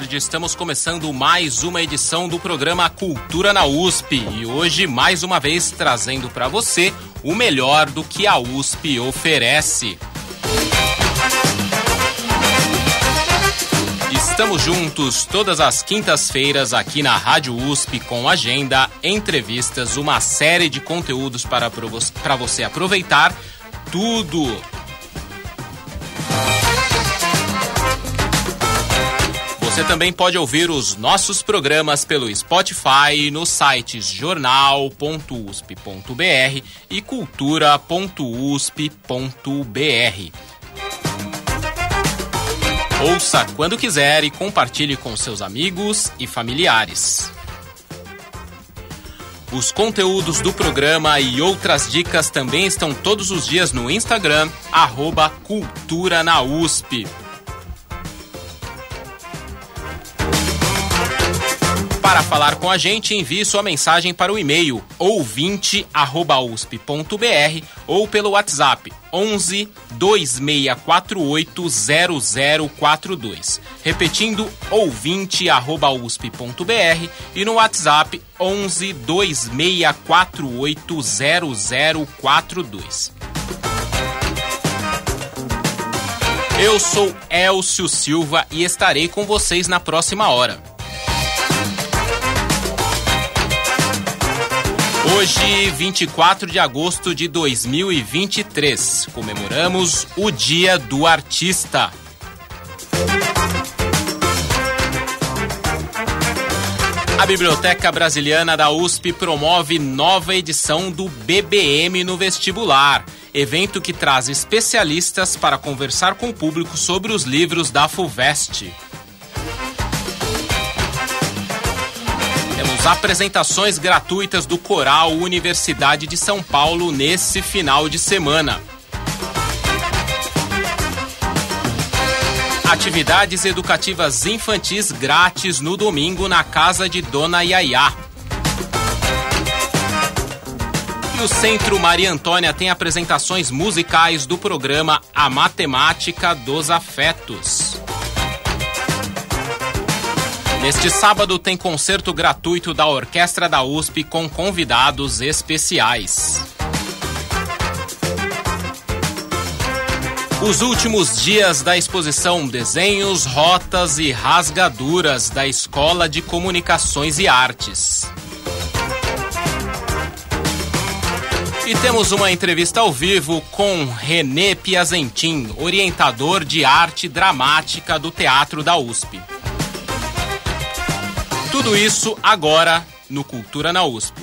Tarde, estamos começando mais uma edição do programa Cultura na USP e hoje mais uma vez trazendo para você o melhor do que a USP oferece. Estamos juntos todas as quintas-feiras aqui na Rádio USP com agenda, entrevistas, uma série de conteúdos para, para você aproveitar. Tudo Você também pode ouvir os nossos programas pelo Spotify nos sites jornal.usp.br e cultura.usp.br. Ouça quando quiser e compartilhe com seus amigos e familiares. Os conteúdos do programa e outras dicas também estão todos os dias no Instagram, arroba Cultura na USP. Para falar com a gente, envie sua mensagem para o e-mail ouvinte@usp.br ou pelo WhatsApp 11 2648 0042. Repetindo ouvinte@usp.br e no WhatsApp 11 2648 0042. Eu sou Elcio Silva e estarei com vocês na próxima hora. Hoje, 24 de agosto de 2023, comemoramos o Dia do Artista. A Biblioteca Brasiliana da USP promove nova edição do BBM no vestibular, evento que traz especialistas para conversar com o público sobre os livros da FUVEST. Apresentações gratuitas do Coral Universidade de São Paulo nesse final de semana. Atividades educativas infantis grátis no domingo na casa de Dona Yaya. E o Centro Maria Antônia tem apresentações musicais do programa A Matemática dos Afetos. Neste sábado tem concerto gratuito da Orquestra da USP com convidados especiais. Os últimos dias da exposição Desenhos, Rotas e Rasgaduras da Escola de Comunicações e Artes. E temos uma entrevista ao vivo com René Piazentin, orientador de arte dramática do Teatro da USP. Tudo isso agora no Cultura na USP.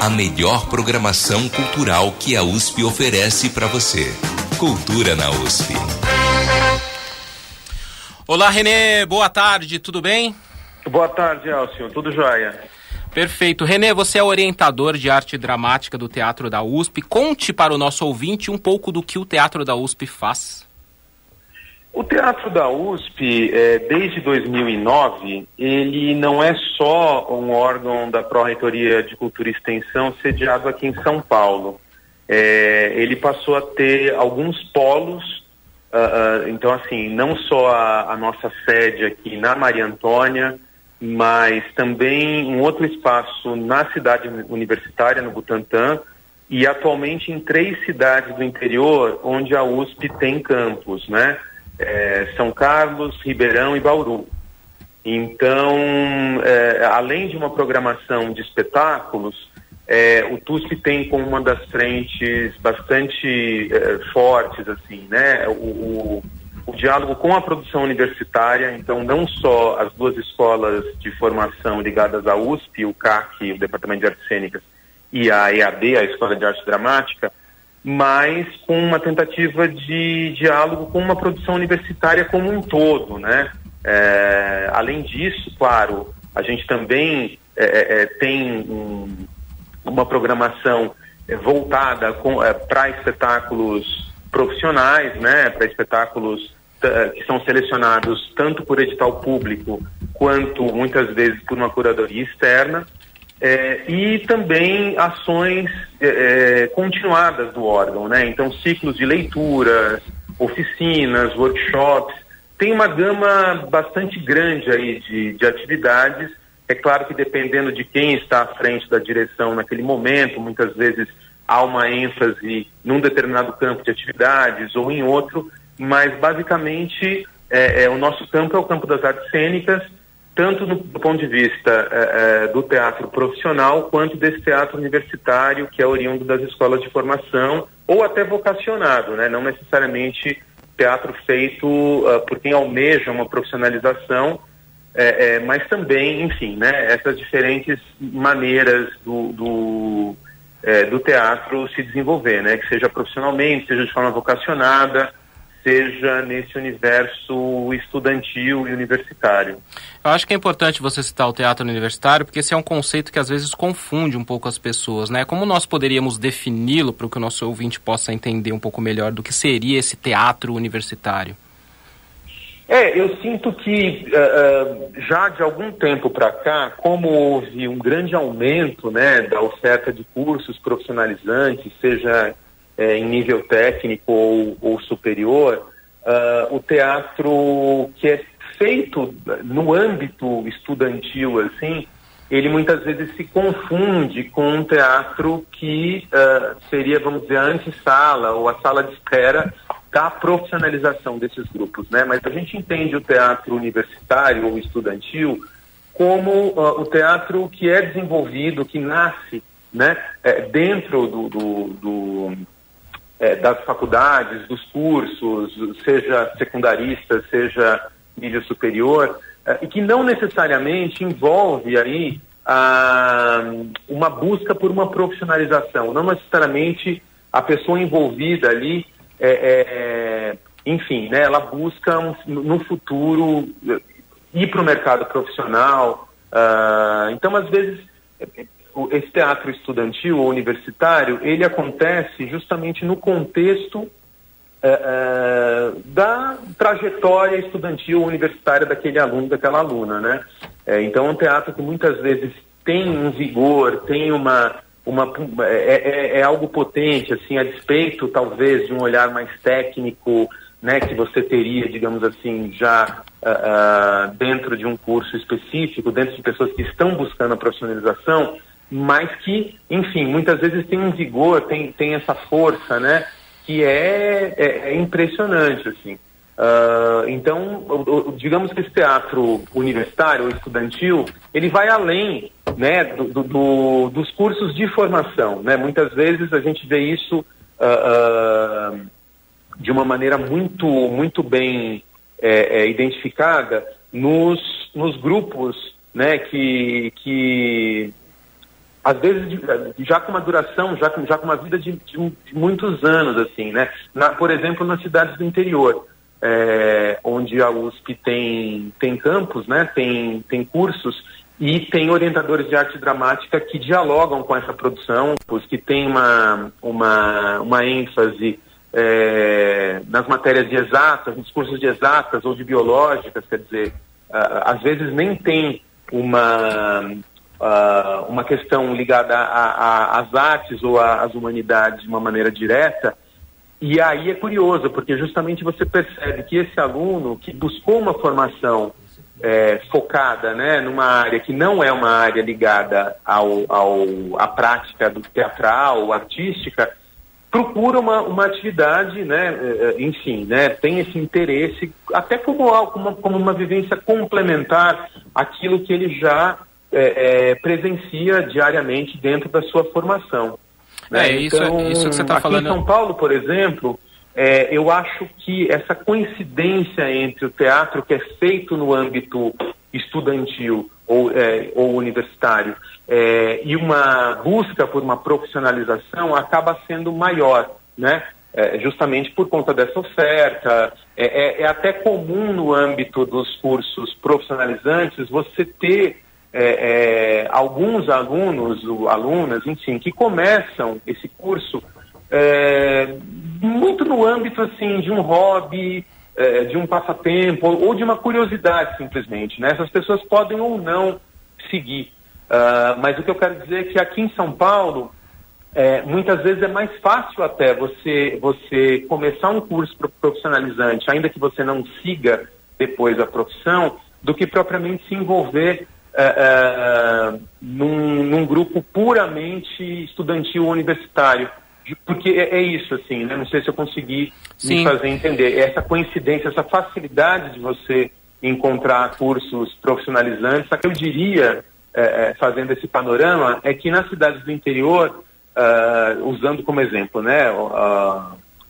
A melhor programação cultural que a USP oferece para você. Cultura na USP. Olá, Renê, boa tarde, tudo bem? Boa tarde, Elcio, tudo jóia. Perfeito. Renê, você é orientador de arte dramática do Teatro da USP. Conte para o nosso ouvinte um pouco do que o Teatro da USP faz. O Teatro da USP, é, desde 2009, ele não é só um órgão da Pró-Reitoria de Cultura e Extensão sediado aqui em São Paulo. É, ele passou a ter alguns polos, uh, uh, então assim, não só a, a, nossa sede aqui na Maria Antônia, mas também um outro espaço na cidade universitária, no Butantã, e atualmente em três cidades do interior onde a USP tem campus, né? É, São Carlos, Ribeirão e Bauru. Então, é, além de uma programação de espetáculos, é, o TUSP tem como uma das frentes bastante é, fortes, assim, né, o, o, o, diálogo com a produção universitária, então não só as duas escolas de formação ligadas à USP, o CAC, o Departamento de Artes Cênicas, e a EAD, a Escola de Arte Dramática, mas com uma tentativa de diálogo com uma produção universitária como um todo, né? É, além disso, claro, a gente também é, é, é tem um, uma programação voltada para espetáculos profissionais, né, para espetáculos que são selecionados tanto por edital público quanto muitas vezes por uma curadoria externa. É, e também ações é, continuadas do órgão, né? Então, ciclos de leituras, oficinas, workshops, tem uma gama bastante grande aí de, de atividades. É claro que dependendo de quem está à frente da direção naquele momento, muitas vezes há uma ênfase num determinado campo de atividades ou em outro, mas basicamente é, é, o nosso campo é o campo das artes cênicas tanto do, ponto de vista é, é, do teatro profissional quanto desse teatro universitário que é oriundo das escolas de formação ou até vocacionado, né? não necessariamente teatro feito uh, por quem almeja uma profissionalização, é, é, mas também, enfim, né, essas diferentes maneiras do, do, é, do teatro se desenvolver, né, que seja profissionalmente, seja de forma vocacionada, seja nesse universo estudantil e universitário. Eu acho que é importante você citar o teatro universitário, porque esse é um conceito que às vezes confunde um pouco as pessoas, né? Como nós poderíamos defini-lo para que o nosso ouvinte possa entender um pouco melhor do que seria esse teatro universitário? É, eu sinto que uh, já de algum tempo para cá, como houve um grande aumento né, da oferta de cursos profissionalizantes, seja é, em nível técnico ou, ou superior, uh, o teatro que é feito no âmbito estudantil, assim, ele muitas vezes se confunde com um teatro que uh, seria, vamos dizer, a antessala ou a sala de espera da profissionalização desses grupos, né? Mas a gente entende o teatro universitário ou estudantil como uh, o teatro que é desenvolvido, que nasce, né, é, dentro do, do, do é, das faculdades, dos cursos, seja secundarista, seja nível superior, é, e que não necessariamente envolve aí a, uma busca por uma profissionalização, não necessariamente a pessoa envolvida ali, é, enfim, né, ela busca um, no futuro ir para o mercado profissional. Uh, então, às vezes, esse teatro estudantil ou universitário, ele acontece justamente no contexto é, é, da trajetória estudantil universitária daquele aluno, daquela aluna, né? É, então é um teatro que muitas vezes tem um vigor, tem uma, uma é, é, é, algo potente, assim, a despeito talvez de um olhar mais técnico, né, que você teria, digamos assim, já uh, uh, dentro de um curso específico, dentro de pessoas que estão buscando a profissionalização, mas que, enfim, muitas vezes tem um vigor, tem, tem essa força, né? Que é, é, é impressionante, assim. Uh, então, digamos que esse teatro universitário estudantil, ele vai além né, do, do, dos cursos de formação. Né? Muitas vezes a gente vê isso uh, uh, de uma maneira muito, muito bem é, é, identificada nos, nos grupos né, que, que às vezes já com uma duração, já com, já com uma vida de, de, de muitos anos, assim, né? Na, por exemplo, nas cidades do interior, é, onde a USP tem, tem campos, né? Tem, tem cursos e tem orientadores de arte dramática que dialogam com essa produção, que tem uma, uma, uma ênfase é, nas matérias de exatas, nos cursos de exatas ou de biológicas, quer dizer, às vezes nem tem uma uh, uma questão ligada às artes ou às humanidades de uma maneira direta. E aí é curioso, porque justamente você percebe que esse aluno que buscou uma formação é, focada né, numa área que não é uma área ligada ao, ao, à prática do teatral, artística, procura uma, uma atividade, né, é, enfim, né, tem esse interesse, até como, como, como uma vivência complementar àquilo que ele já é, é, presencia diariamente dentro da sua formação. Né? É, isso, então, isso que você está falando. Em São Paulo, por exemplo, é, eu acho que essa coincidência entre o teatro que é feito no âmbito estudantil ou, é, ou universitário é, e uma busca por uma profissionalização acaba sendo maior, né? é, justamente por conta dessa oferta. É, é, é, até comum no âmbito dos cursos profissionalizantes você ter é, é, alguns alunos, alunas, enfim, que começam esse curso é, muito no âmbito assim de um hobby, de um passatempo ou de uma curiosidade simplesmente. Né? Essas pessoas podem ou não seguir. Uh, mas o que eu quero dizer é que aqui em São Paulo é, muitas vezes é mais fácil até você, você começar um curso profissionalizante, ainda que você não siga depois a profissão, do que propriamente se envolver é, é, num, num, grupo puramente estudantil universitário. Porque é, é, isso, assim, né? não sei se eu consegui Sim. me fazer entender. Essa coincidência, essa facilidade de você encontrar cursos profissionalizantes, só que eu diria, é, fazendo esse panorama, é que nas cidades do interior uh, usando como exemplo, né,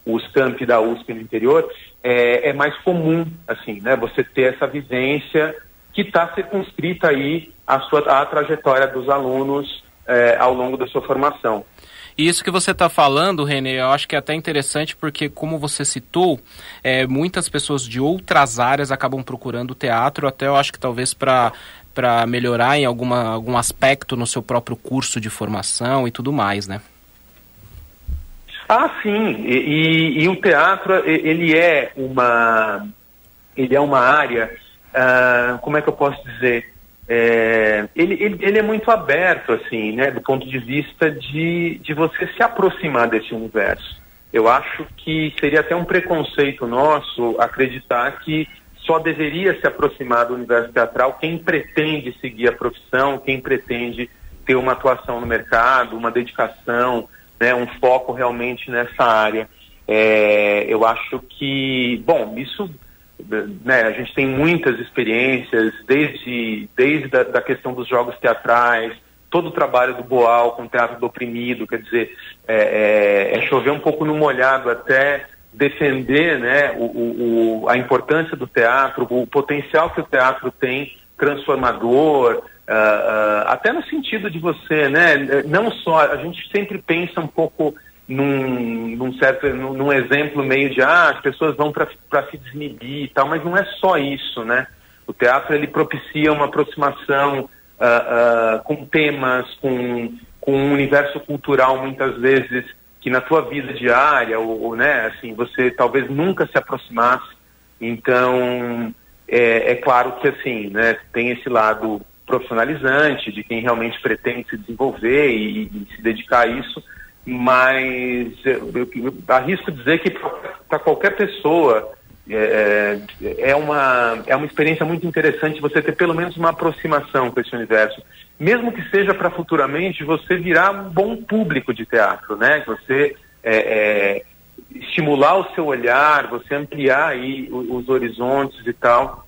os campi da USP no interior, é, é, mais comum, assim, né, você ter essa vivência que está circunscrita aí a sua a trajetória dos alunos é, ao longo da sua formação. E isso que você está falando, Renê, eu acho que é até interessante porque, como você citou, é, muitas pessoas de outras áreas acabam procurando teatro, até eu acho que talvez para para melhorar em alguma, algum aspecto no seu próprio curso de formação e tudo mais, né? Ah, sim. E, e, e o teatro ele é uma ele é uma área, uh, como é que eu posso dizer? É, ele, ele, ele, é muito aberto, assim, né, do ponto de vista de, de você se aproximar desse universo. Eu acho que seria até um preconceito nosso acreditar que só deveria se aproximar do universo teatral quem pretende seguir a profissão, quem pretende ter uma atuação no mercado, uma dedicação, né, um foco realmente nessa área. É, eu acho que, bom, isso, né, a gente tem muitas experiências, desde, desde a da questão dos jogos teatrais, todo o trabalho do Boal com o Teatro do Oprimido, quer dizer, é, é, é chover um pouco no molhado até defender né, o, o, a importância do teatro, o potencial que o teatro tem transformador, uh, uh, até no sentido de você, né, não só, a gente sempre pensa um pouco num, num certo, num, num, exemplo meio de, ah, as pessoas vão para se desmedir e tal, mas não é só isso, né? O teatro, ele propicia uma aproximação uh, com temas, com, com um universo cultural muitas vezes que na tua vida diária, ou, ou, né, assim, você talvez nunca se aproximasse. Então, é, é, claro que assim, né, tem esse lado profissionalizante de quem realmente pretende se desenvolver e, e se dedicar a isso, mas eu, eu arrisco dizer que para qualquer pessoa é, é, é, uma, é uma experiência muito interessante você ter pelo menos uma aproximação com esse universo mesmo que seja para futuramente você virar um bom público de teatro, né? Você é, é, estimular o seu olhar, você ampliar aí os, os horizontes e tal.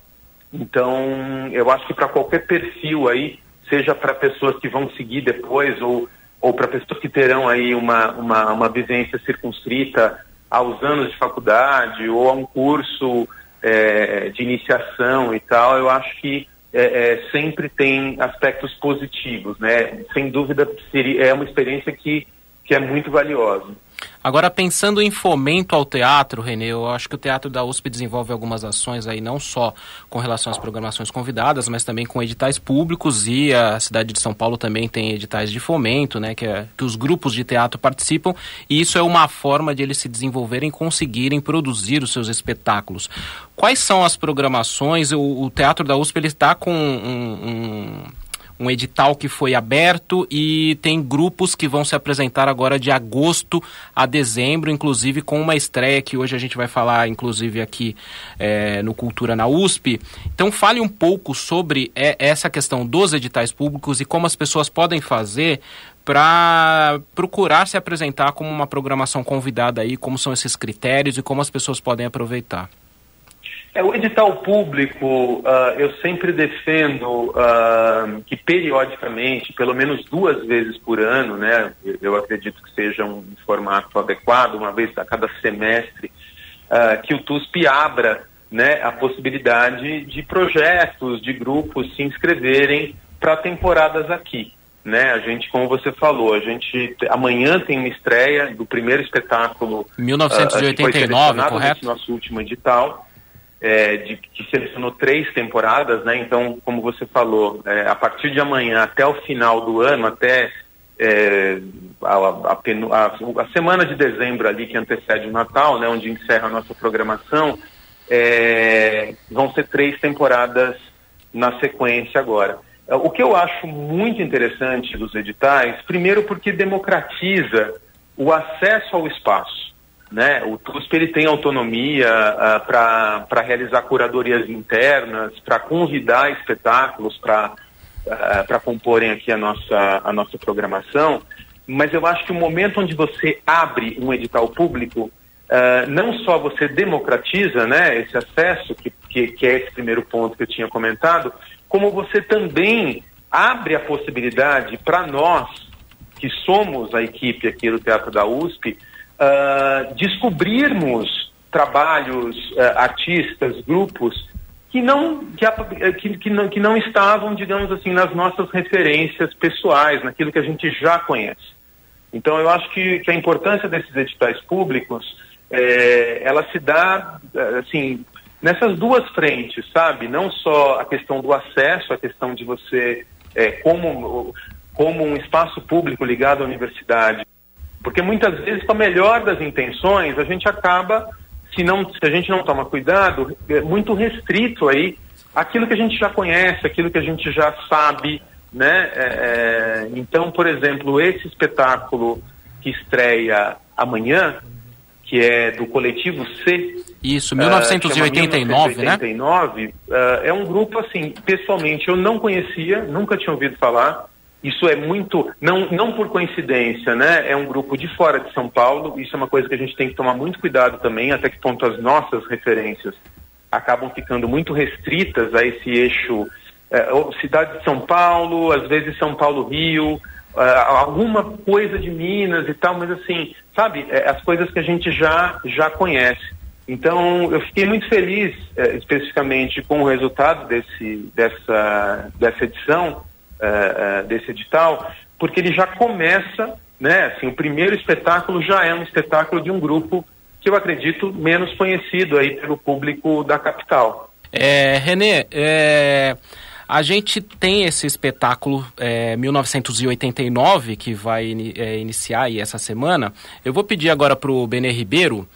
Então, eu acho que para qualquer perfil aí, seja para pessoas que vão seguir depois ou, ou para pessoas que terão aí uma, uma, uma vivência circunscrita aos anos de faculdade ou a um curso é, de iniciação e tal, eu acho que é, é, sempre tem aspectos positivos, né? Sem dúvida, seria, é uma experiência que, que é muito valiosa. Agora, pensando em fomento ao teatro, Renê, eu acho que o Teatro da USP desenvolve algumas ações aí, não só com relação às programações convidadas, mas também com editais públicos e a cidade de São Paulo também tem editais de fomento, né, que, é, que os grupos de teatro participam, e isso é uma forma de eles se desenvolverem e conseguirem produzir os seus espetáculos. Quais são as programações? O, o Teatro da USP ele está com um, um um edital que foi aberto e tem grupos que vão se apresentar agora de agosto a dezembro, inclusive com uma estreia que hoje a gente vai falar, inclusive aqui é, no Cultura na USP. Então fale um pouco sobre é, essa questão dos editais públicos e como as pessoas podem fazer para procurar se apresentar como uma programação convidada aí, como são esses critérios e como as pessoas podem aproveitar. É, o edital público, uh, eu sempre defendo uh, que periodicamente, pelo menos duas vezes por ano, né, eu acredito que seja um formato adequado, uma vez a cada semestre, uh, que o TUSP abra né, a possibilidade de projetos, de grupos se inscreverem para temporadas aqui. né? A gente, como você falou, a gente amanhã tem uma estreia do primeiro espetáculo 1989, uh, correto? Nosso último edital. É, de, que selecionou três temporadas, né? Então, como você falou, é, a partir de amanhã até o final do ano, até é, a, a, a, a, semana de dezembro ali que antecede o Natal, né? Onde encerra a nossa programação, é, vão ser três temporadas na sequência agora. O que eu acho muito interessante dos editais, primeiro porque democratiza o acesso ao espaço. Né? O TUSP ele tem autonomia uh, para realizar curadorias internas, para convidar espetáculos para uh, comporem aqui a nossa, a nossa programação, mas eu acho que o momento onde você abre um edital público, uh, não só você democratiza né, esse acesso, que, que, que é esse primeiro ponto que eu tinha comentado, como você também abre a possibilidade para nós, que somos a equipe aqui do Teatro da USP, uh, descobrirmos trabalhos, uh, artistas, grupos que não, que, que, que, não, que não estavam, digamos assim, nas nossas referências pessoais, naquilo que a gente já conhece. Então, eu acho que, que a importância desses editais públicos, é, ela se dá, assim, nessas duas frentes, sabe? Não só a questão do acesso, a questão de você, é, como, como um espaço público ligado à universidade, porque muitas vezes, com a melhor das intenções, a gente acaba, se, não, se a gente não toma cuidado, é muito restrito aí aquilo que a gente já conhece, aquilo que a gente já sabe, né? É, é então, por exemplo, esse espetáculo que estreia amanhã, que é do coletivo C. Isso, 1989, uh, 1989 né? Uh, é um grupo, assim, pessoalmente eu não conhecia, nunca tinha ouvido falar. Isso é muito, não, não por coincidência, né? É um grupo de fora de São Paulo. Isso é uma coisa que a gente tem que tomar muito cuidado também, até que ponto as nossas referências acabam ficando muito restritas a esse eixo uh, cidade de São Paulo, às vezes São Paulo-Rio, uh, alguma coisa de Minas e tal, mas assim, sabe, é, as coisas que a gente já, já conhece. Então, eu fiquei muito feliz, é, especificamente, com o resultado desse, dessa, dessa edição, é, desse edital, porque ele já começa, né, assim, o primeiro espetáculo já é um espetáculo de um grupo que eu acredito menos conhecido aí pelo público da capital. É, Renê, é, a gente tem esse espetáculo é, 1989 que vai é, iniciar aí essa semana. Eu vou pedir agora para o Benê Ribeiro,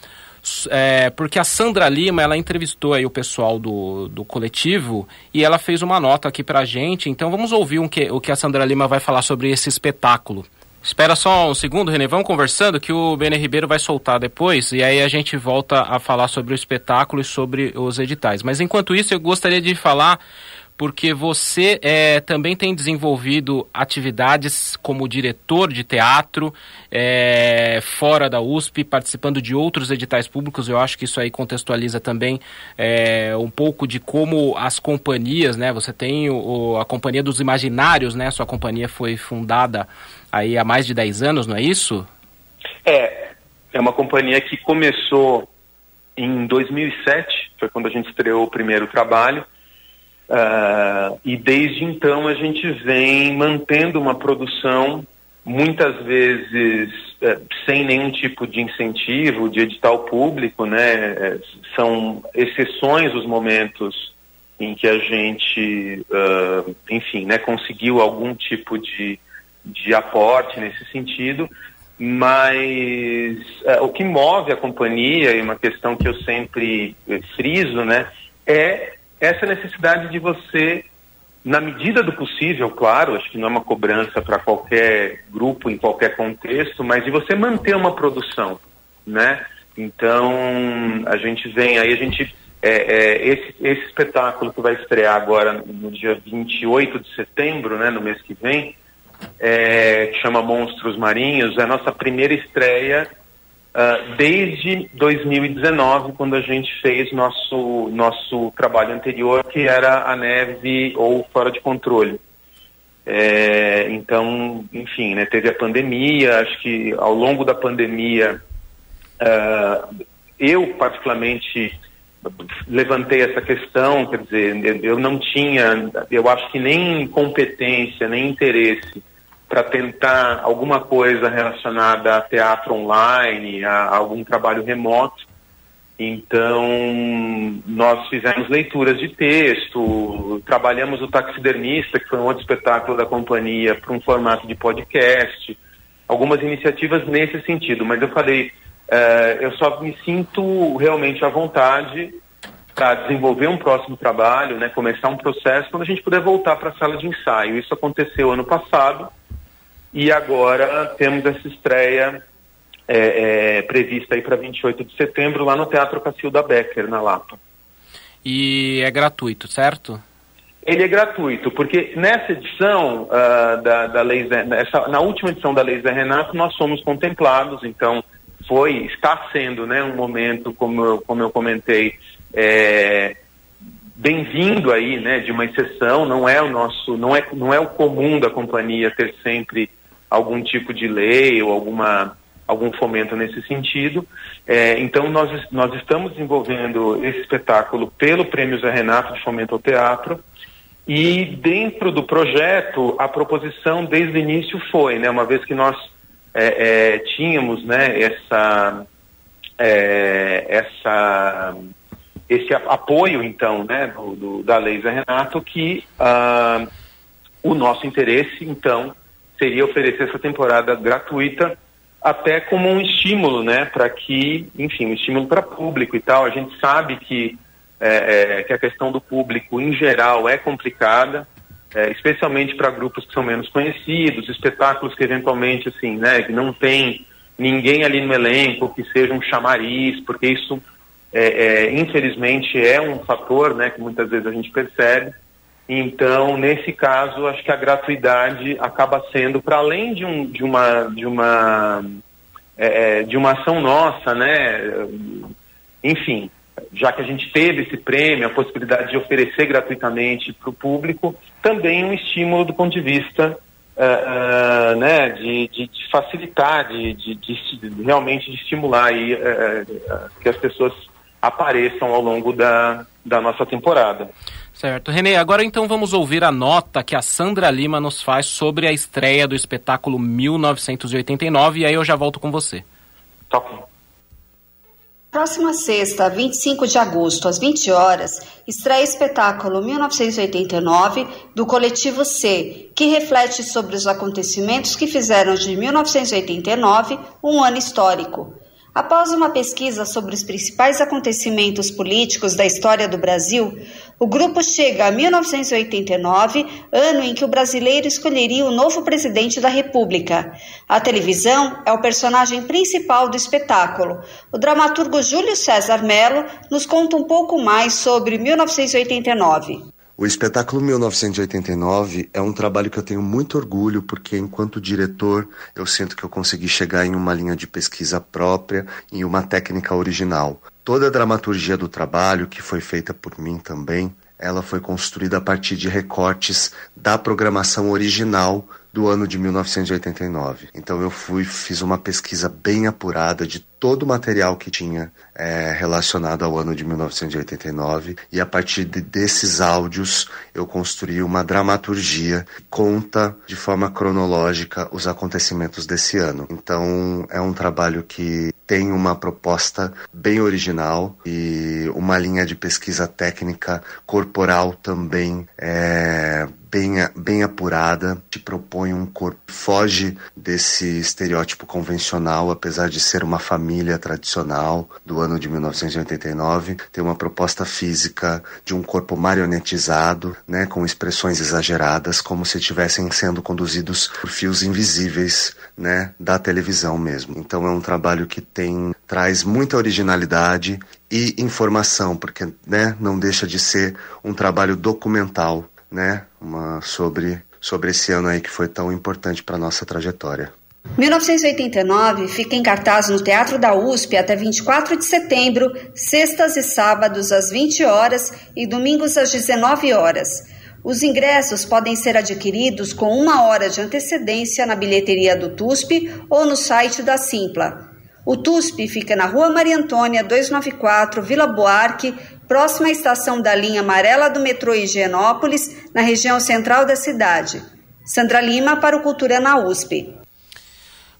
é, porque a Sandra Lima ela entrevistou aí o pessoal do, do coletivo e ela fez uma nota aqui para a gente. Então vamos ouvir um que, o que a Sandra Lima vai falar sobre esse espetáculo. Espera só um segundo, Renê. Vamos conversando que o Benê Ribeiro vai soltar depois e aí a gente volta a falar sobre o espetáculo e sobre os editais. Mas enquanto isso, eu gostaria de falar porque você é, também tem desenvolvido atividades como diretor de teatro é, fora da USP, participando de outros editais públicos. Eu acho que isso aí contextualiza também é, um pouco de como as companhias, né? Você tem o, a Companhia dos Imaginários, né? Sua companhia foi fundada aí há mais de 10 anos, não é isso? É, é uma companhia que começou em 2007, foi quando a gente estreou o primeiro trabalho Uh, e desde então a gente vem mantendo uma produção, muitas vezes uh, sem nenhum tipo de incentivo, de edital público, né? Uh, são exceções os momentos em que a gente, ah, enfim, né, conseguiu algum tipo de, de aporte nesse sentido, mas o que move a companhia, e uma questão que eu sempre friso, né, é essa necessidade de você, na medida do possível, claro, acho que não é uma cobrança para qualquer grupo, em qualquer contexto, mas de você manter uma produção, né? Então, a gente vem aí, a gente. É, é, esse, esse espetáculo que vai estrear agora no dia 28 de setembro, né, no mês que vem, é, que chama Monstros Marinhos, é a nossa primeira estreia uh, desde 2019, quando a gente fez nosso, nosso trabalho anterior, que era a neve ou fora de controle. É, então, enfim, né, teve a pandemia, acho que ao longo da pandemia, uh, eu particularmente levantei essa questão, quer dizer, eu não tinha, eu acho que nem competência, nem interesse para tentar alguma coisa relacionada a teatro online, a, a algum trabalho remoto. Então, nós fizemos leituras de texto, trabalhamos o Taxidermista, que foi um outro espetáculo da companhia, para um formato de podcast, algumas iniciativas nesse sentido. Mas eu falei, uh, eu só me sinto realmente à vontade para desenvolver um próximo trabalho, né, começar um processo, quando a gente puder voltar para a sala de ensaio. Isso aconteceu ano passado e agora temos essa estreia é, é, prevista aí para 28 de setembro lá no Teatro Cacilda Becker, na Lapa. E é gratuito, certo? Ele é gratuito, porque nessa edição uh, da, da Lei Zé, nessa, na última edição da Lei Zé Renato, nós somos contemplados, então foi, está sendo né, um momento, como eu, como eu comentei, é, bem-vindo aí, né, de uma exceção, não é o nosso, não é, não é o comum da companhia ter sempre algum tipo de lei ou alguma algum fomento nesse sentido. É, então, nós, nós estamos desenvolvendo esse espetáculo pelo Prêmio Zé Renato de Fomento ao Teatro. E dentro do projeto, a proposição desde o início foi, né, uma vez que nós é, é, tínhamos né, essa, é, essa, esse apoio, então, né, do, do, da Lei Zé Renato, que uh, o nosso interesse, então, seria oferecer essa temporada gratuita até como um estímulo, né, para que, enfim, um estímulo para público e tal. A gente sabe que, é, é, que a questão do público, em geral, é complicada, é, especialmente para grupos que são menos conhecidos, espetáculos que eventualmente, assim, né, que não tem ninguém ali no elenco que seja um chamariz, porque isso, é, é, infelizmente, é um fator, né, que muitas vezes a gente percebe. Então, nesse caso, acho que a gratuidade acaba sendo, para além de, um, de, uma, de, uma, é, é, de uma ação nossa, né? Enfim, já que a gente teve esse prêmio, a possibilidade de oferecer gratuitamente para o público, também um estímulo do ponto de vista uh, uh, né, de, de, de facilitar, de, de, realmente de estimular aí, uh, que as pessoas apareçam ao longo da, da nossa temporada. Certo. Renê, agora então vamos ouvir a nota que a Sandra Lima nos faz sobre a estreia do espetáculo 1989 e aí eu já volto com você. Ok. Próxima sexta, 25 de agosto, às 20 horas, estreia o espetáculo 1989 do Coletivo C, que reflete sobre os acontecimentos que fizeram de 1989 um ano histórico. Após uma pesquisa sobre os principais acontecimentos políticos da história do Brasil, o grupo chega a 1989, ano em que o brasileiro escolheria o novo presidente da República. A televisão é o personagem principal do espetáculo. O dramaturgo Júlio César Mello nos conta um pouco mais sobre 1989. O espetáculo 1989 é um trabalho que eu tenho muito orgulho, porque enquanto diretor eu sinto que eu consegui chegar em uma linha de pesquisa própria e uma técnica original. Toda a dramaturgia do trabalho, que foi feita por mim também, ela foi construída a partir de recortes da programação original do ano de 1989. Então eu fui, fiz uma pesquisa bem apurada de todo o material que tinha é, relacionado ao ano de 1989 e a partir de, desses áudios eu construí uma dramaturgia que conta de forma cronológica os acontecimentos desse ano. Então é um trabalho que tem uma proposta bem original e uma linha de pesquisa técnica corporal também é, bem, bem apurada, te propõe um corpo foge desse estereótipo convencional, apesar de ser uma família tradicional do ano de 1989, tem uma proposta física de um corpo marionetizado, né, com expressões exageradas, como se estivessem sendo conduzidos por fios invisíveis, né, da televisão mesmo. Então é um trabalho que tem traz muita originalidade e informação, porque né, não deixa de ser um trabalho documental né, uma, sobre, sobre esse ano aí que foi tão importante para nossa trajetória. 1989 fica em cartaz no Teatro da USP até 24 de setembro, sextas e sábados às 20 horas e domingos às 19 horas. Os ingressos podem ser adquiridos com uma hora de antecedência na bilheteria do TUSP ou no site da Simpla. O TUSP fica na Rua Maria Antônia 294, Vila Buarque, próxima à estação da linha amarela do metrô Higienópolis, na região central da cidade. Sandra Lima para o Cultura na USP.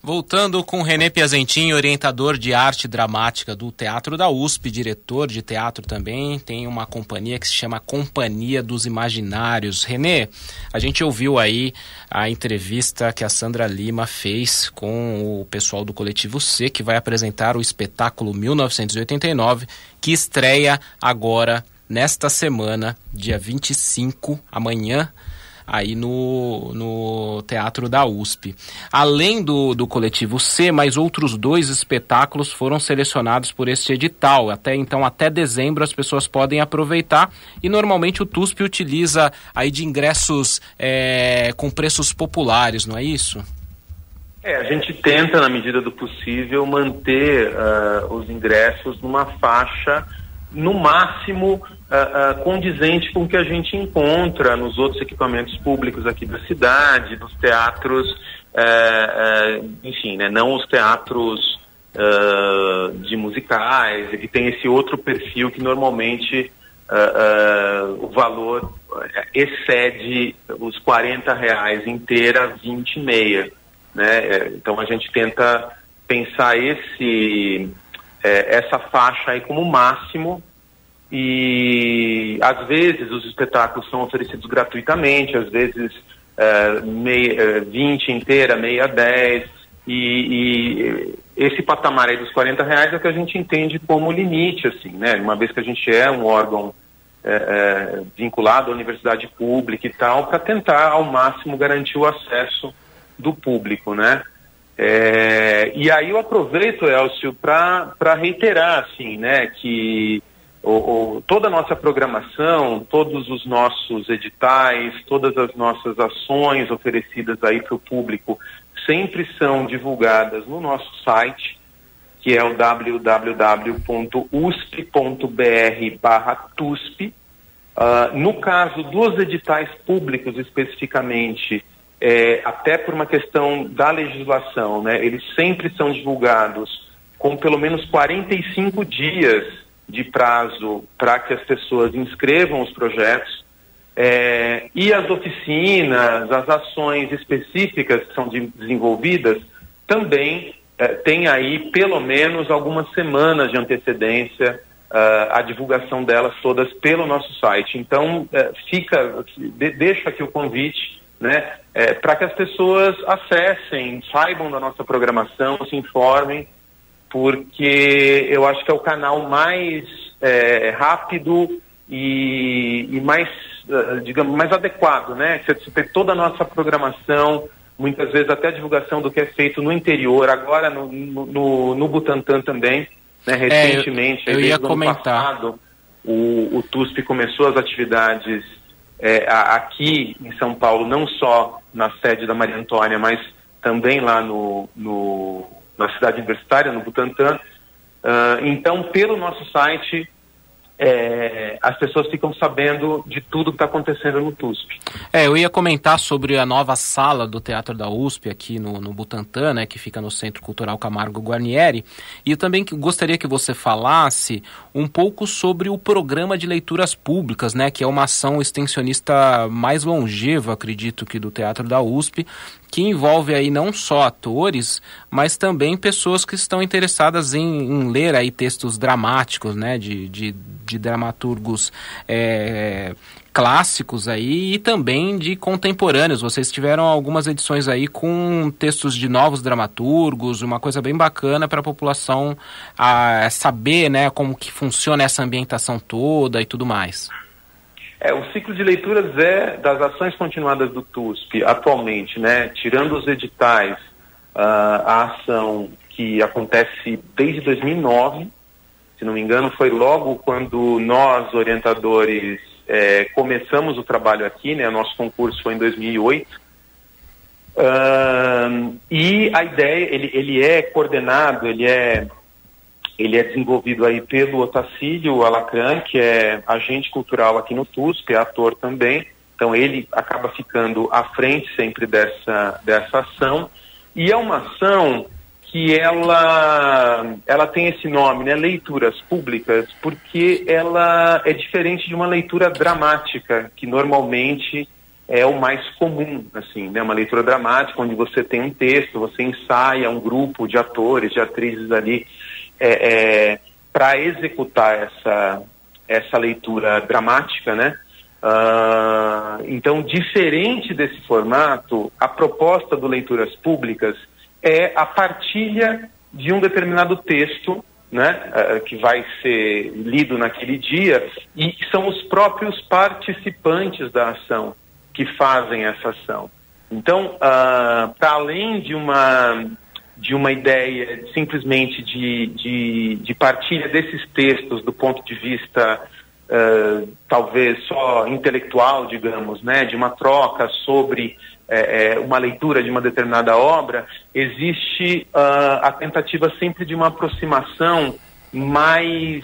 Voltando com René Piazentin, orientador de arte dramática do Teatro da USP, diretor de teatro também, tem uma companhia que se chama Companhia dos Imaginários. René, a gente ouviu aí a entrevista que a Sandra Lima fez com o pessoal do Coletivo C, que vai apresentar o espetáculo 1989, que estreia agora nesta semana, dia 25, amanhã, aí no, no Teatro da USP. Além do, do Coletivo C, mais outros dois espetáculos foram selecionados por este edital. Até então, até dezembro, as pessoas podem aproveitar e normalmente o TUSP utiliza aí de ingressos é, com preços populares, não é isso? É, a gente tenta, na medida do possível, manter uh, os ingressos numa faixa, no máximo, uh, condizente com o que a gente encontra nos outros equipamentos públicos aqui da cidade, nos teatros, uh, enfim, né, não os teatros de musicais, que tem esse outro perfil que normalmente o valor excede os 40 reais inteira, 20 e meia. Né? Então a gente tenta pensar esse, essa faixa aí como máximo e às vezes os espetáculos são oferecidos gratuitamente, às vezes é, meia, é, 20 inteira, meia 10, e, e, esse patamar aí dos 40 reais é o que a gente entende como limite, assim, né? Uma vez que a gente é um órgão é, é, vinculado à universidade pública e tal, para tentar ao máximo garantir o acesso do público, né? É, e aí eu aproveito, Elcio, para reiterar, assim, né, que o, toda a nossa programação, todos os nossos editais, todas as nossas ações oferecidas aí para o público sempre são divulgadas no nosso site, que é o www.usp.br/tusp. Uh, no caso dos editais públicos especificamente, é, até por uma questão da legislação, né, eles sempre são divulgados com pelo menos 45 dias de prazo para que as pessoas inscrevam os projetos é, e as oficinas, as ações específicas que são de, desenvolvidas também é, têm aí pelo menos algumas semanas de antecedência uh, a divulgação delas todas pelo nosso site. Então é, fica, de, deixo aqui o convite né, é, para que as pessoas acessem, saibam da nossa programação, se informem porque eu acho que é o canal mais é, rápido e, e mais, uh, digamos, mais adequado, né? Você, você tem toda a nossa programação, muitas vezes até a divulgação do que é feito no interior, agora no, no, no Butantan também, né? Recentemente, é, eu, eu ia comentar. Passado, o, o TUSP começou as atividades é, aqui em São Paulo, não só na sede da Maria Antônia, mas também lá no, no na cidade universitária, no Butantã. Uh, então, pelo nosso site, é, as pessoas ficam sabendo de tudo que está acontecendo no TUSP. É, eu ia comentar sobre a nova sala do Teatro da USP aqui no, no Butantã, né, que fica no Centro Cultural Camargo Guarnieri, e eu também gostaria que você falasse um pouco sobre o programa de leituras públicas, né, que é uma ação extensionista mais longeva, acredito que do Teatro da USP, que envolve aí não só atores, mas também pessoas que estão interessadas em, em ler aí textos dramáticos, né, de, de, de dramaturgos é, clássicos aí e também de contemporâneos. Vocês tiveram algumas edições aí com textos de novos dramaturgos, uma coisa bem bacana para a população a, saber, né, como que funciona essa ambientação toda e tudo mais. É, o ciclo de leituras é das ações continuadas do TUSP atualmente, né? Tirando os editais, uh, a ação que acontece desde 2009, se não me engano, foi logo quando nós, orientadores, é, começamos o trabalho aqui, né? Nosso concurso foi em 2008. Uh, e a ideia, ele, ele é coordenado, ele é ele é desenvolvido aí pelo Otacílio Alacran, que é agente cultural aqui no TUSP, é ator também. Então ele acaba ficando à frente sempre dessa, dessa ação. E é uma ação que ela, ela tem esse nome, né, leituras públicas, porque ela é diferente de uma leitura dramática, que normalmente é o mais comum, assim, né? Uma leitura dramática onde você tem um texto, você ensaia um grupo de atores, de atrizes ali é, é, para executar essa essa leitura dramática, né? Uh, então, diferente desse formato, a proposta do Leituras Públicas é a partilha de um determinado texto né, uh, que vai ser lido naquele dia, e são os próprios participantes da ação que fazem essa ação. Então, uh, para além de uma, de uma ideia simplesmente de, de, de partilha desses textos do ponto de vista uh, talvez só intelectual, digamos, né, de uma troca sobre é, uma leitura de uma determinada obra, existe uh, a tentativa sempre de uma aproximação mais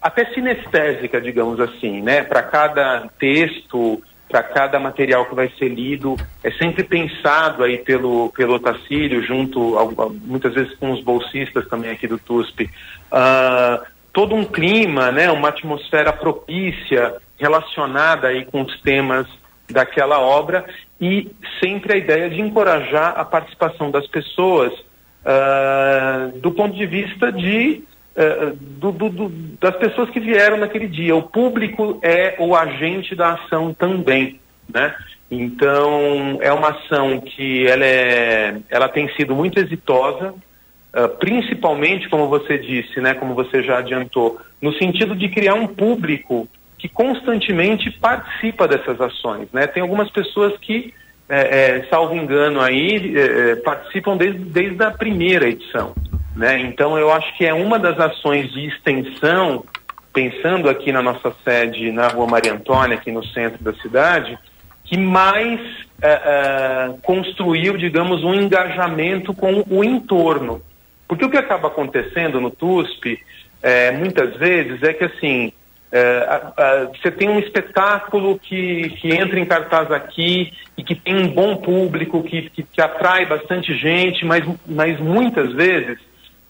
até sinestésica, digamos assim, né? Para cada texto, para cada material que vai ser lido, é sempre pensado aí pelo pelo Otacílio, junto muitas vezes com os bolsistas também aqui do TUSP, uh, todo um clima, né? Uma atmosfera propícia relacionada aí com os temas daquela obra e sempre a ideia de encorajar a participação das pessoas uh, do ponto de vista de uh, do, do, do, das pessoas que vieram naquele dia. O público é o agente da ação também, né? Então é uma ação que ela, é, ela tem sido muito exitosa, uh, principalmente como você disse, né? Como você já adiantou, no sentido de criar um público que constantemente participa dessas ações. Né? Tem algumas pessoas que, é, é, salvo engano aí, é, participam desde, desde a primeira edição. Né? Então eu acho que é uma das ações de extensão, pensando aqui na nossa sede na Rua Maria Antônia, aqui no centro da cidade, que mais é, é, construiu, digamos, um engajamento com o entorno. Porque o que acaba acontecendo no TUSP, muitas vezes, é que assim, é, você tem um espetáculo que, que entra em cartaz aqui e que tem um bom público, que, que, que atrai bastante gente, mas, mas muitas vezes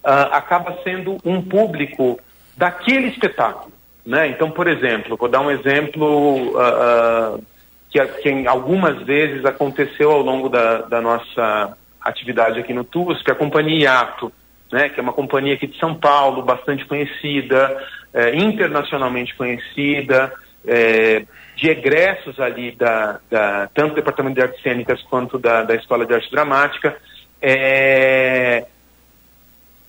uh, acaba sendo um público daquele espetáculo. Né? Então, por exemplo, vou dar um exemplo uh, uh, que, que algumas vezes aconteceu ao longo da, da nossa atividade aqui no TUSP, a Companhia Iato, né, que é uma companhia aqui de São Paulo, bastante conhecida, é, internacionalmente conhecida, é, de egressos ali da, da, tanto do Departamento de Artes Cênicas quanto da, da Escola de Arte Dramática. É,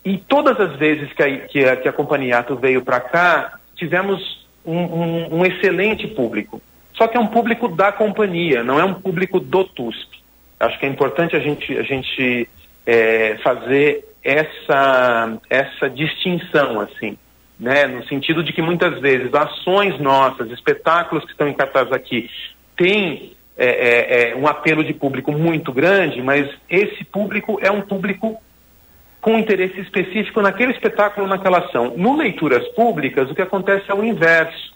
e todas as vezes que a, que a, que a veio para cá, tivemos um, um, um, excelente público. Só que é um público da companhia, não é um público do TUSP. Acho que é importante a gente, a gente é, fazer essa, essa distinção, assim né? No sentido de que muitas vezes ações nossas, espetáculos que estão em cartaz aqui, têm é, é, é, um apelo de público muito grande, mas esse público é um público com interesse específico naquele espetáculo, naquela ação. No leituras públicas, o que acontece é o inverso.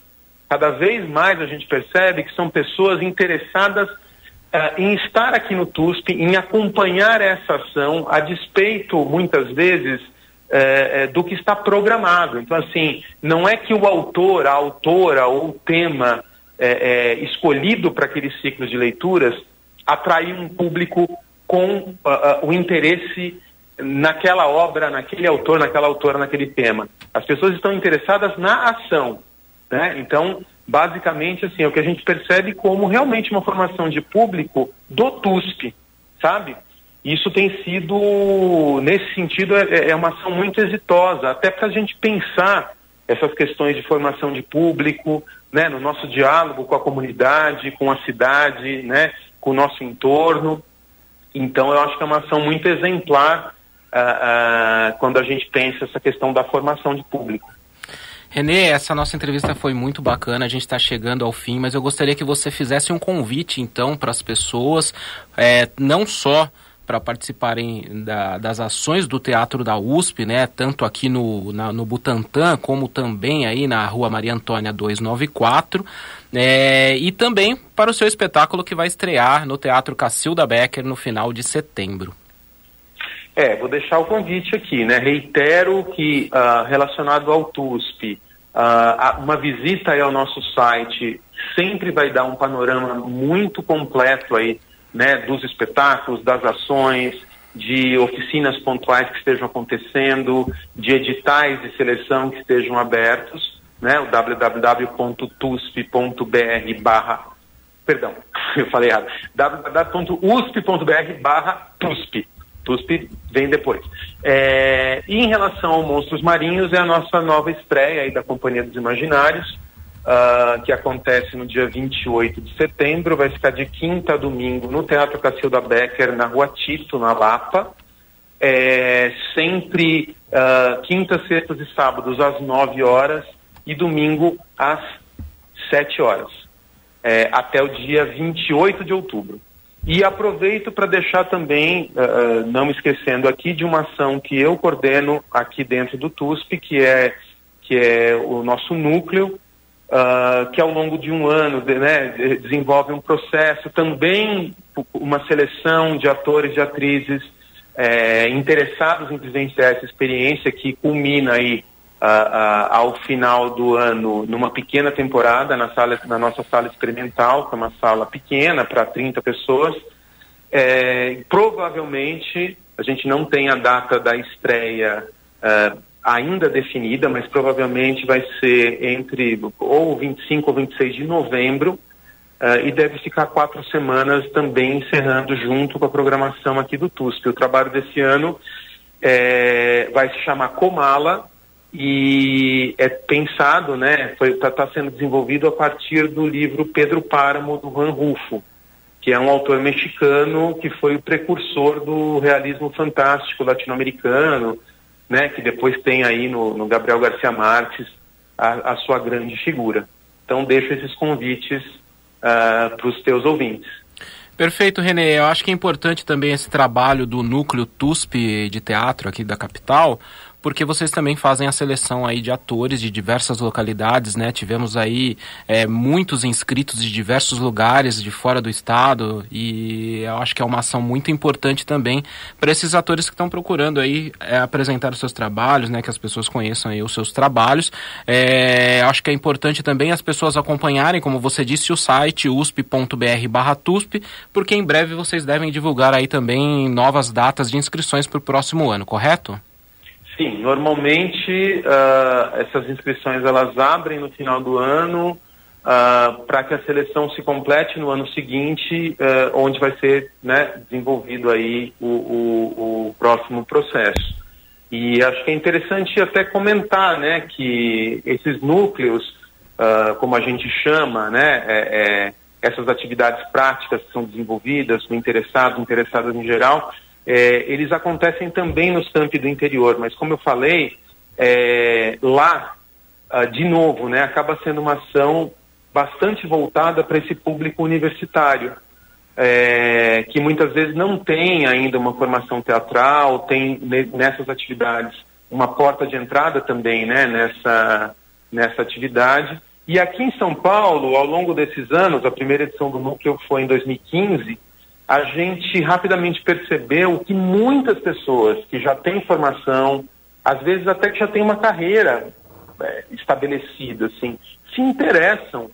Cada vez mais a gente percebe que são pessoas interessadas uh, em estar aqui no TUSP, em acompanhar essa ação, a despeito, muitas vezes, é, do que está programado. Então, assim, não é que o autor, a autora ou o tema escolhido para aqueles ciclos de leituras atraiu um público com uh, uh, o interesse naquela obra, naquele autor, naquela autora, naquele tema. As pessoas estão interessadas na ação. Né? Então, basicamente, assim, é o que a gente percebe como realmente uma formação de público do TUSP, sabe? Isso tem sido, nesse sentido, é, é uma ação muito exitosa, até para a gente pensar essas questões de formação de público, né, no nosso diálogo com a comunidade, com a cidade, né, com o nosso entorno. Então, eu acho que é uma ação muito exemplar uh, uh, quando a gente pensa essa questão da formação de público. Renê, essa nossa entrevista foi muito bacana, a gente está chegando ao fim, mas eu gostaria que você fizesse um convite, então, para as pessoas, é, não só para participarem da, das ações do Teatro da USP, né? Tanto aqui no, na, no Butantã, como também aí na Rua Maria Antônia 294. É, e também para o seu espetáculo que vai estrear no Teatro Cacilda Becker no final de setembro. É, vou deixar o convite aqui, né? Reitero que uh, relacionado ao TUSP, Uh, uma visita ao nosso site sempre vai dar um panorama muito completo aí, né, dos espetáculos, das ações, de oficinas pontuais que estejam acontecendo, de editais de seleção que estejam abertos, né, o www.tusp.br barra, perdão, eu falei errado, www.usp.br barra TUSP, TUSP vem depois. É, e em relação ao Monstros Marinhos, é a nossa nova estreia aí da Companhia dos Imaginários, uh, que acontece no dia 28 de setembro, vai ficar de quinta a domingo no Teatro Cacilda Becker, na Rua Tito, na Lapa. É, sempre uh, quintas, sextas e sábados às 9 horas e domingo às 7 horas, é, até o dia 28 de outubro. E aproveito para deixar também, uh, não esquecendo aqui, de uma ação que eu coordeno aqui dentro do TUSP, que é, que é o nosso núcleo, uh, que ao longo de um ano né, desenvolve um processo, também uma seleção de atores e atrizes é, interessados em vivenciar essa experiência que culmina aí ao final do ano numa pequena temporada na, sala, na nossa sala experimental, que é uma sala pequena para 30 pessoas. É, provavelmente, a gente não tem a data da estreia uh, ainda definida, mas provavelmente vai ser entre ou 25 ou 26 de novembro. Uh, e deve ficar quatro semanas também encerrando junto com a programação aqui do TUSP. O trabalho desse ano é, vai se chamar Comala, e é pensado, né, está tá sendo desenvolvido a partir do livro Pedro Páramo, do Juan Rufo, que é um autor mexicano que foi o precursor do realismo fantástico latino-americano, né, que depois tem aí no, no Gabriel Garcia Marques a, a, sua grande figura. Então deixo esses convites uh, ah, para os teus ouvintes. Perfeito, Renê. Eu acho que é importante também esse trabalho do núcleo TUSP de teatro aqui da capital, porque vocês também fazem a seleção aí de atores de diversas localidades, né? Tivemos aí é, muitos inscritos de diversos lugares de fora do estado e eu acho que é uma ação muito importante também para esses atores que estão procurando aí é, apresentar os seus trabalhos, né? Que as pessoas conheçam aí os seus trabalhos. É, acho que é importante também as pessoas acompanharem, como você disse, o site usp.br/tusp, porque em breve vocês devem divulgar aí também novas datas de inscrições para o próximo ano, correto? Sim, normalmente uh, essas inscrições elas abrem no final do ano uh, para que a seleção se complete no ano seguinte, uh, onde vai ser né, desenvolvido aí o, o, o, próximo processo. E acho que é interessante até comentar né, que esses núcleos, como a gente chama, né, é, é, essas atividades práticas que são desenvolvidas com interessados, interessadas em geral, é, eles acontecem também nos campi do interior, mas como eu falei, é, lá, ah, de novo, né, acaba sendo uma ação bastante voltada para esse público universitário, é, que muitas vezes não tem ainda uma formação teatral, tem nessas atividades uma porta de entrada também né, nessa, nessa atividade. E aqui em São Paulo, ao longo desses anos, a primeira edição do Núcleo foi em 2015, a gente rapidamente percebeu que muitas pessoas que já têm formação, às vezes até que já têm uma carreira é, estabelecida, assim, se interessam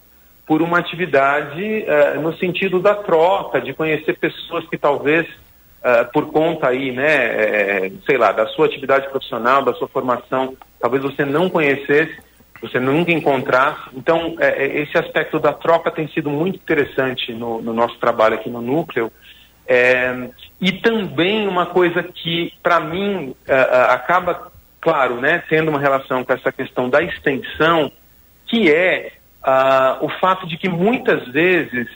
por uma atividade é, no sentido da troca, de conhecer pessoas que talvez é, por conta aí, né, é, sei lá, da sua atividade profissional, da sua formação, talvez você não conhecesse, você nunca encontrasse. Então, é, é, esse aspecto da troca tem sido muito interessante no, no nosso trabalho aqui no Núcleo, é, e também uma coisa que, para mim, é, é, acaba, claro, né, tendo uma relação com essa questão da extensão, que é uh, o fato de que muitas vezes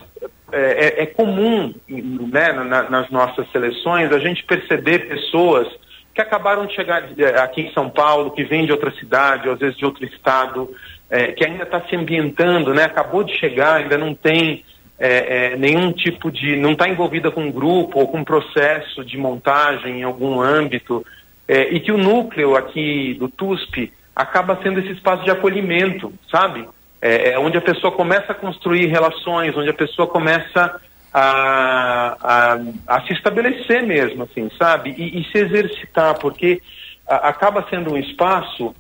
é, é comum né, na, nas nossas seleções a gente perceber pessoas que acabaram de chegar é, aqui em São Paulo, que vêm de outra cidade, ou às vezes de outro estado, é, que ainda está se ambientando, né, acabou de chegar, ainda não tem é, é, nenhum tipo de. não está envolvida com um grupo ou com um processo de montagem em algum âmbito, e que o núcleo aqui do TUSP acaba sendo esse espaço de acolhimento, sabe? É onde a pessoa começa a construir relações, onde a pessoa começa a, a, a se estabelecer mesmo, assim, sabe? E, e se exercitar, porque a, acaba sendo um espaço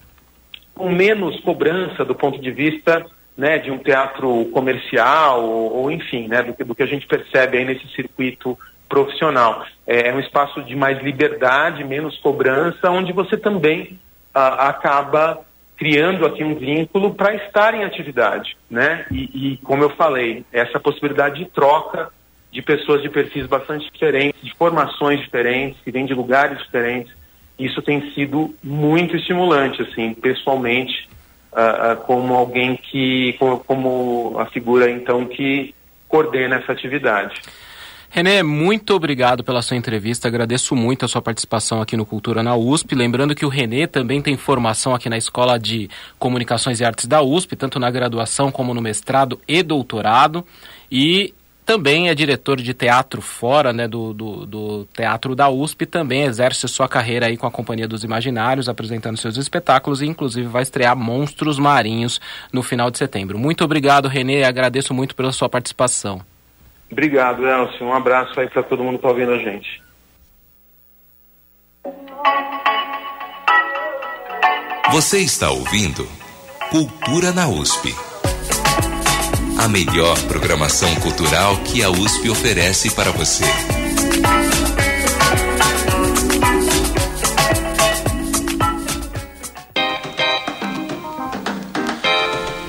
com menos cobrança do ponto de vista né, de um teatro comercial ou, ou enfim, né, do, que, do que a gente percebe aí nesse circuito profissional. É, é um espaço de mais liberdade, menos cobrança, onde você também acaba criando aqui um vínculo para estar em atividade, né? E, e, como eu falei, essa possibilidade de troca de pessoas de perfis bastante diferentes, de formações diferentes, que vêm de lugares diferentes, isso tem sido muito estimulante, assim, pessoalmente, uh, uh, como alguém que, como, como a figura então que coordena essa atividade. René, muito obrigado pela sua entrevista. Agradeço muito a sua participação aqui no Cultura na USP. Lembrando que o René também tem formação aqui na Escola de Comunicações e Artes da USP, tanto na graduação como no mestrado e doutorado. E também é diretor de teatro fora né, do, do, do, teatro da USP, também exerce sua carreira aí com a Companhia dos Imaginários, apresentando seus espetáculos e inclusive vai estrear Monstros Marinhos no final de setembro. Muito obrigado, Renê, agradeço muito pela sua participação. Obrigado, Elcio. Um abraço aí para todo mundo que está ouvindo a gente. Você está ouvindo Cultura na USP. A melhor programação cultural que a USP oferece para você.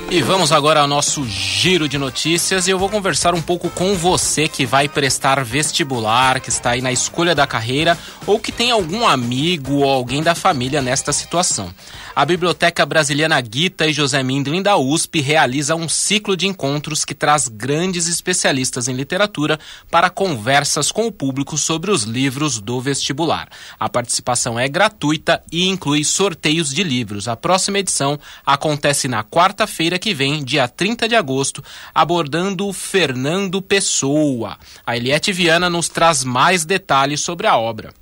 E vamos agora ao nosso giro de notícias e eu vou conversar um pouco com você que vai prestar vestibular, que está aí na escolha da carreira ou que tem algum amigo ou alguém da família nesta situação. A Biblioteca Brasiliana Guita e José Mindlin da USP realiza um ciclo de encontros que traz grandes especialistas em literatura para conversas com o público sobre os livros do vestibular. A participação é gratuita e inclui sorteios de livros. A próxima edição acontece na quarta-feira que vem, dia 30 de agosto, abordando Fernando Pessoa. A Eliette Viana nos traz mais detalhes sobre a obra.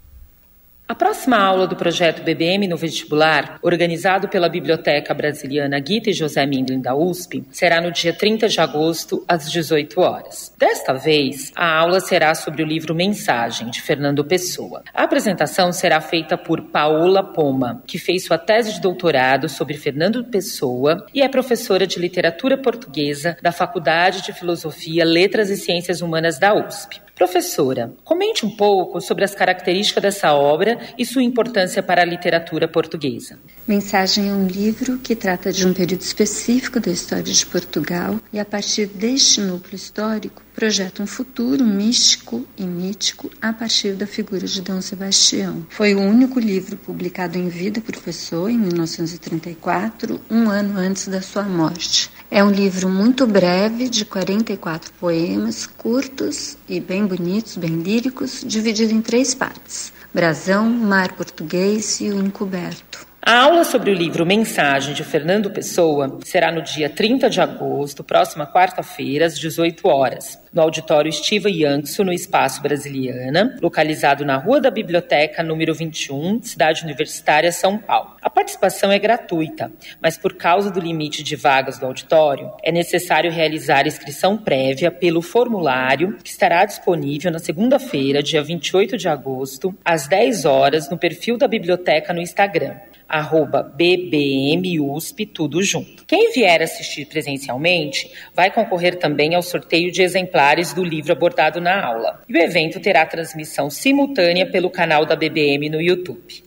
A próxima aula do projeto BBM no vestibular, organizado pela Biblioteca Brasiliana Guita e José Mindlin da USP, será no dia 30 de agosto, às 18 horas. Desta vez, a aula será sobre o livro Mensagem, de Fernando Pessoa. A apresentação será feita por Paola Poma, que fez sua tese de doutorado sobre Fernando Pessoa e é professora de literatura portuguesa da Faculdade de Filosofia, Letras e Ciências Humanas da USP. Professora, comente um pouco sobre as características dessa obra e sua importância para a literatura portuguesa. Mensagem é um livro que trata de um período específico da história de Portugal e, a partir deste núcleo histórico, projeta um futuro místico e mítico a partir da figura de Dom Sebastião. Foi o único livro publicado em vida por Pessoa em 1934, um ano antes da sua morte. É um livro muito breve, de 44 poemas, curtos e bem bonitos, bem líricos, dividido em três partes: Brasão, Mar Português e o Encoberto. A aula sobre o livro Mensagem de Fernando Pessoa será no dia 30 de agosto, próxima quarta-feira, às 18 horas, no auditório Estiva Yankso, no Espaço Brasiliana, localizado na Rua da Biblioteca, número 21, Cidade Universitária, São Paulo. A participação é gratuita, mas por causa do limite de vagas do auditório, é necessário realizar inscrição prévia pelo formulário que estará disponível na segunda-feira, dia 28 de agosto, às 10 horas, no perfil da biblioteca no Instagram arroba bbmusp, tudo junto. Quem vier assistir presencialmente vai concorrer também ao sorteio de exemplares do livro abordado na aula. E o evento terá transmissão simultânea pelo canal da BBM no YouTube.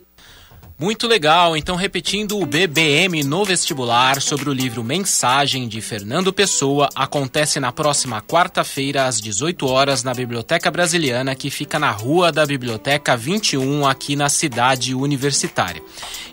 Muito legal, então repetindo o BBM no vestibular sobre o livro Mensagem de Fernando Pessoa acontece na próxima quarta-feira às 18 horas na Biblioteca Brasiliana, que fica na Rua da Biblioteca 21, aqui na cidade universitária.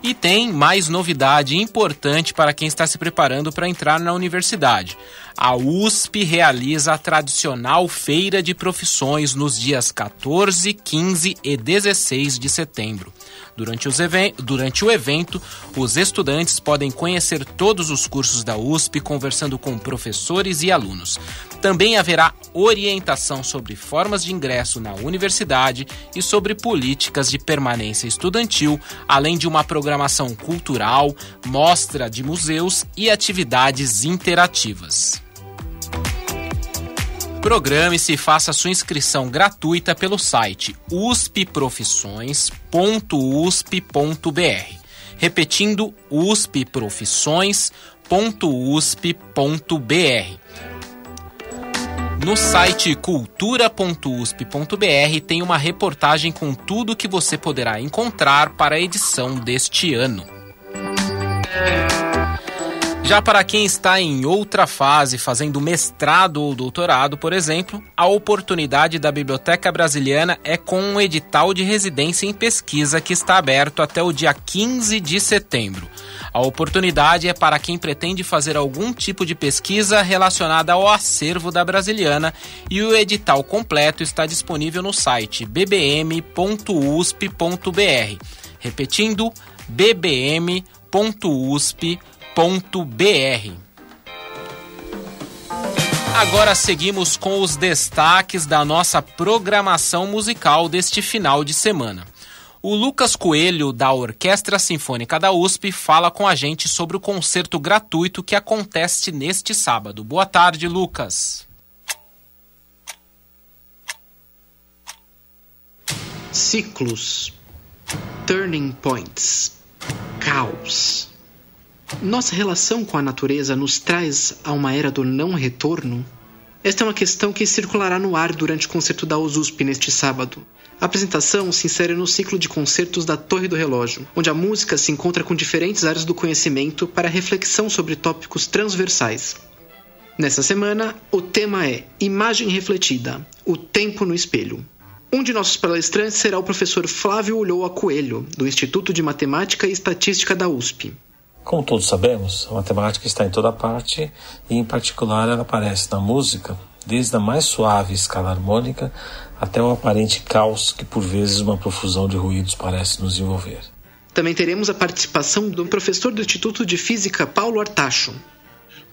E tem mais novidade importante para quem está se preparando para entrar na universidade. A USP realiza a tradicional Feira de Profissões nos dias 14, 15 e 16 de setembro. Durante, os Durante o evento, os estudantes podem conhecer todos os cursos da USP, conversando com professores e alunos. Também haverá orientação sobre formas de ingresso na universidade e sobre políticas de permanência estudantil, além de uma programação cultural, mostra de museus e atividades interativas. Programe-se e faça sua inscrição gratuita pelo site uspprofissões.usp.br. repetindo uspprofissões.usp.br. No site cultura.usp.br tem uma reportagem com tudo que você poderá encontrar para a edição deste ano. Já para quem está em outra fase, fazendo mestrado ou doutorado, por exemplo, a oportunidade da Biblioteca Brasiliana é com um edital de residência em pesquisa que está aberto até o dia 15 de setembro. A oportunidade é para quem pretende fazer algum tipo de pesquisa relacionada ao acervo da Brasiliana e o edital completo está disponível no site bbm.usp.br. Repetindo, bbm.usp.br Agora seguimos com os destaques da nossa programação musical deste final de semana. O Lucas Coelho, da Orquestra Sinfônica da USP, fala com a gente sobre o concerto gratuito que acontece neste sábado. Boa tarde, Lucas. Ciclos, turning points, caos nossa relação com a natureza nos traz a uma era do não retorno? Esta é uma questão que circulará no ar durante o concerto da USP neste sábado. A apresentação se insere no ciclo de concertos da Torre do Relógio, onde a música se encontra com diferentes áreas do conhecimento para reflexão sobre tópicos transversais. Nesta semana, o tema é Imagem Refletida O Tempo no Espelho. Um de nossos palestrantes será o professor Flávio Ulloa Coelho, do Instituto de Matemática e Estatística da USP. Como todos sabemos, a matemática está em toda parte e, em particular, ela aparece na música, desde a mais suave escala harmônica até o aparente caos que, por vezes, uma profusão de ruídos parece nos envolver. Também teremos a participação do professor do Instituto de Física, Paulo Artacho.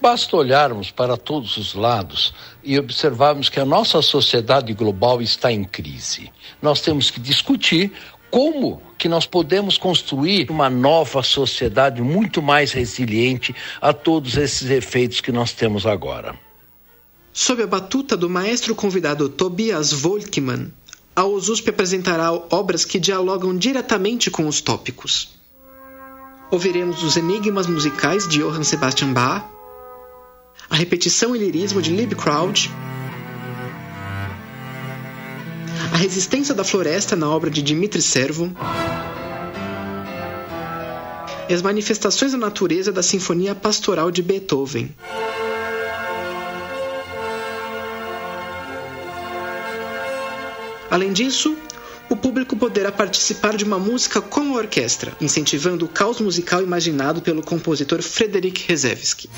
Basta olharmos para todos os lados e observarmos que a nossa sociedade global está em crise. Nós temos que discutir como que nós podemos construir uma nova sociedade muito mais resiliente a todos esses efeitos que nós temos agora. Sob a batuta do maestro convidado Tobias Volkmann, a USP apresentará obras que dialogam diretamente com os tópicos. Ouviremos os enigmas musicais de Johann Sebastian Bach, a repetição e lirismo de Liebkraut, a resistência da floresta na obra de Dmitri Servo e as manifestações da natureza da Sinfonia Pastoral de Beethoven. Além disso, o público poderá participar de uma música com a orquestra, incentivando o caos musical imaginado pelo compositor Frederic Rezevsky.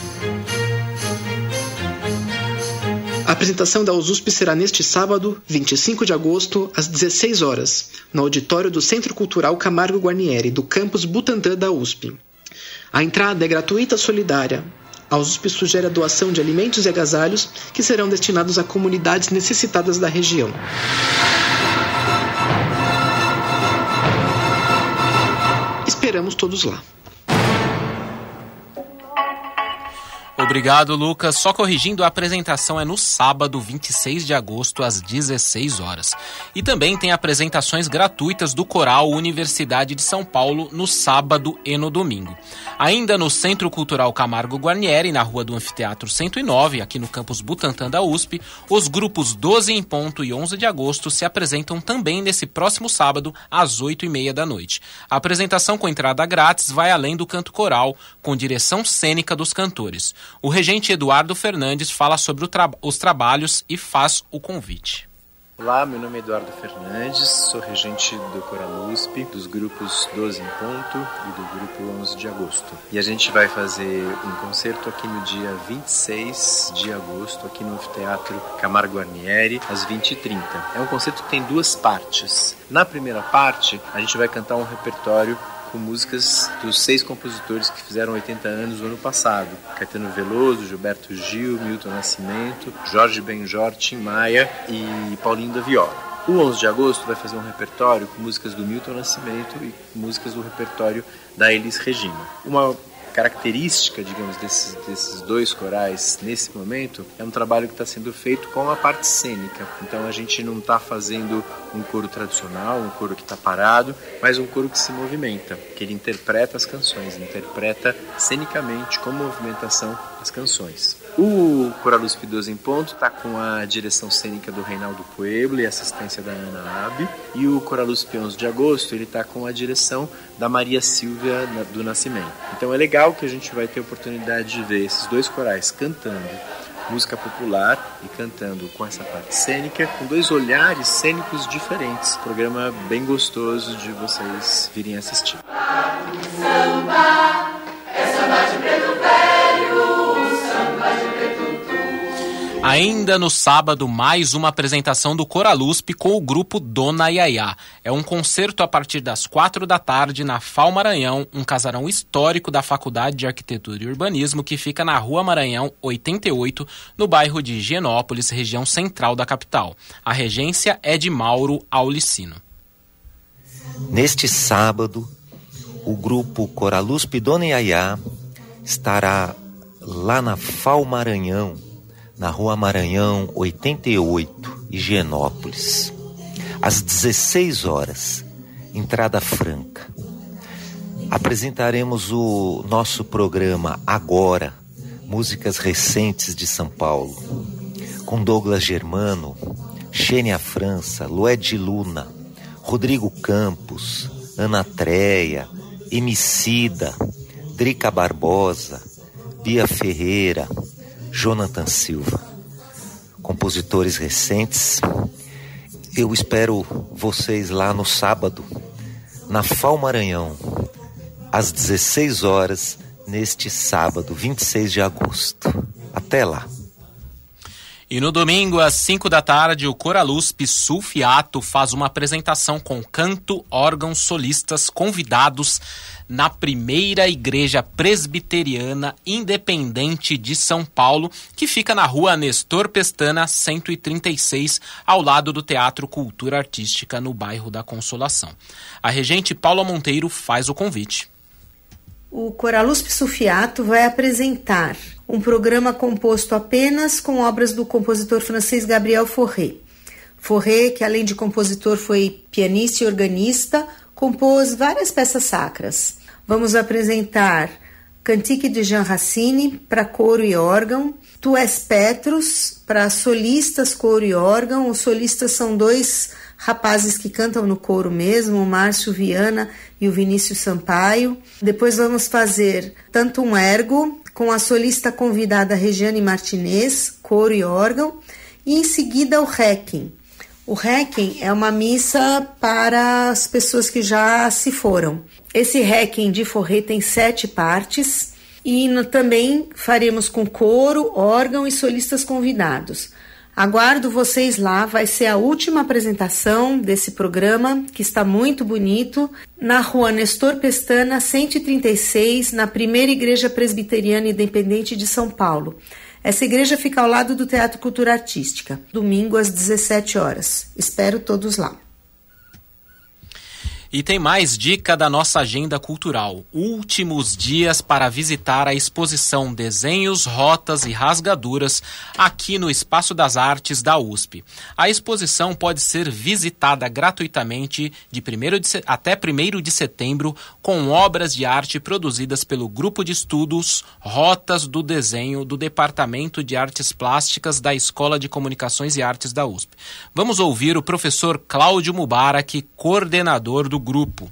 A apresentação da USP será neste sábado, 25 de agosto, às 16 horas, no auditório do Centro Cultural Camargo Guarnieri, do campus Butantã da USP. A entrada é gratuita e solidária. A USP sugere a doação de alimentos e agasalhos que serão destinados a comunidades necessitadas da região. Esperamos todos lá. Obrigado, Lucas. Só corrigindo, a apresentação é no sábado, 26 de agosto, às 16 horas. E também tem apresentações gratuitas do Coral Universidade de São Paulo no sábado e no domingo. Ainda no Centro Cultural Camargo Guarnieri, na Rua do Anfiteatro 109, aqui no campus Butantã da USP, os grupos 12 em ponto e 11 de agosto se apresentam também nesse próximo sábado, às 8 e meia da noite. A apresentação com entrada grátis vai além do canto coral, com direção cênica dos cantores. O regente Eduardo Fernandes fala sobre tra os trabalhos e faz o convite. Olá, meu nome é Eduardo Fernandes, sou regente do Coral USP, dos grupos 12 em ponto e do grupo 11 de agosto. E a gente vai fazer um concerto aqui no dia 26 de agosto, aqui no Teatro Camargo Guarnieri, às 20h30. É um concerto que tem duas partes. Na primeira parte, a gente vai cantar um repertório com músicas dos seis compositores que fizeram 80 anos no ano passado: Caetano Veloso, Gilberto Gil, Milton Nascimento, Jorge Benjor, Tim Maia e Paulinho da Viola. O 11 de agosto vai fazer um repertório com músicas do Milton Nascimento e músicas do repertório da Elis Regina. Uma característica, digamos, desses, desses dois corais nesse momento é um trabalho que está sendo feito com a parte cênica. Então a gente não está fazendo um coro tradicional, um coro que está parado, mas um coro que se movimenta, que ele interpreta as canções, interpreta cenicamente com movimentação as canções. O Coraluz P12 em Ponto está com a direção cênica do Reinaldo Pueblo e assistência da Ana Abe. E o Coraluz P11 de Agosto ele está com a direção da Maria Silvia do Nascimento. Então é legal que a gente vai ter a oportunidade de ver esses dois corais cantando música popular e cantando com essa parte cênica, com dois olhares cênicos diferentes. Programa bem gostoso de vocês virem assistir. Samba, Ainda no sábado, mais uma apresentação do Coralusp com o grupo Dona Yaya. É um concerto a partir das quatro da tarde na FAO Maranhão, um casarão histórico da Faculdade de Arquitetura e Urbanismo que fica na Rua Maranhão 88, no bairro de Higienópolis, região central da capital. A regência é de Mauro Aulicino. Neste sábado, o grupo Coralusp Dona Yaya estará lá na FAO Maranhão na Rua Maranhão 88, Higienópolis. Às 16 horas, entrada franca. Apresentaremos o nosso programa Agora, músicas recentes de São Paulo, com Douglas Germano, Xênia França, Lued Luna, Rodrigo Campos, Ana Treia, Emicida, Drica Barbosa, Bia Ferreira, Jonathan Silva. Compositores recentes. Eu espero vocês lá no sábado, na FAO Maranhão, às 16 horas, neste sábado, 26 de agosto. Até lá. E no domingo, às 5 da tarde, o Coralusp Sulfiato faz uma apresentação com canto, órgãos, solistas, convidados na primeira igreja presbiteriana independente de São Paulo, que fica na rua Nestor Pestana, 136, ao lado do Teatro Cultura Artística, no bairro da Consolação. A regente Paula Monteiro faz o convite. O Coralusp Sulfiato vai apresentar um programa composto apenas com obras do compositor francês Gabriel Fauré. Fauré, que além de compositor foi pianista e organista, compôs várias peças sacras. Vamos apresentar Cantique de Jean Racine para coro e órgão, Tu és Petrus para solistas, coro e órgão. Os solistas são dois rapazes que cantam no coro mesmo, o Márcio Viana e o Vinícius Sampaio. Depois vamos fazer tanto um ergo com a solista convidada Regiane Martinez, coro e órgão, e em seguida o Requiem. O Requiem é uma missa para as pessoas que já se foram. Esse Requiem de Forré tem sete partes e no, também faremos com coro, órgão e solistas convidados. Aguardo vocês lá, vai ser a última apresentação desse programa, que está muito bonito, na rua Nestor Pestana, 136, na primeira Igreja Presbiteriana Independente de São Paulo. Essa igreja fica ao lado do Teatro Cultura Artística, domingo às 17 horas. Espero todos lá. E tem mais dica da nossa agenda cultural. Últimos dias para visitar a exposição Desenhos, Rotas e Rasgaduras aqui no Espaço das Artes da USP. A exposição pode ser visitada gratuitamente de, de até 1 de setembro com obras de arte produzidas pelo Grupo de Estudos Rotas do Desenho do Departamento de Artes Plásticas da Escola de Comunicações e Artes da USP. Vamos ouvir o professor Cláudio Mubarak, coordenador do do grupo.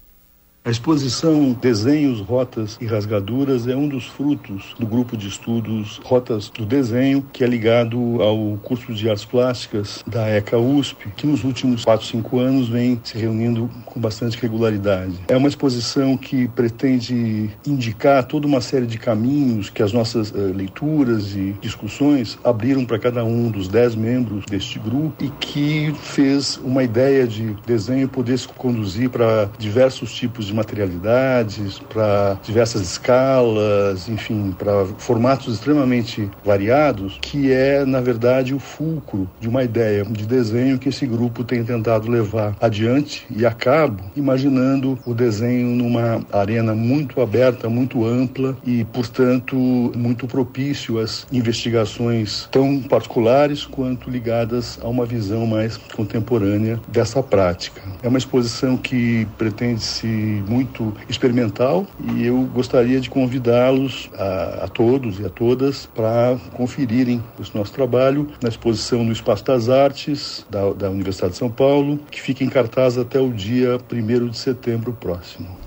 A exposição Desenhos, Rotas e Rasgaduras é um dos frutos do grupo de estudos Rotas do Desenho, que é ligado ao curso de artes plásticas da ECA USP, que nos últimos 4, 5 anos vem se reunindo com bastante regularidade. É uma exposição que pretende indicar toda uma série de caminhos que as nossas uh, leituras e discussões abriram para cada um dos 10 membros deste grupo e que fez uma ideia de desenho poder se conduzir para diversos tipos de materialidades, para diversas escalas, enfim, para formatos extremamente variados, que é, na verdade, o fulcro de uma ideia de desenho que esse grupo tem tentado levar adiante e a cabo, imaginando o desenho numa arena muito aberta, muito ampla e, portanto, muito propício às investigações tão particulares quanto ligadas a uma visão mais contemporânea dessa prática. É uma exposição que pretende-se muito experimental e eu gostaria de convidá-los a, a todos e a todas para conferirem esse nosso trabalho na exposição no Espaço das Artes da, da Universidade de São Paulo, que fica em cartaz até o dia 1 de setembro próximo.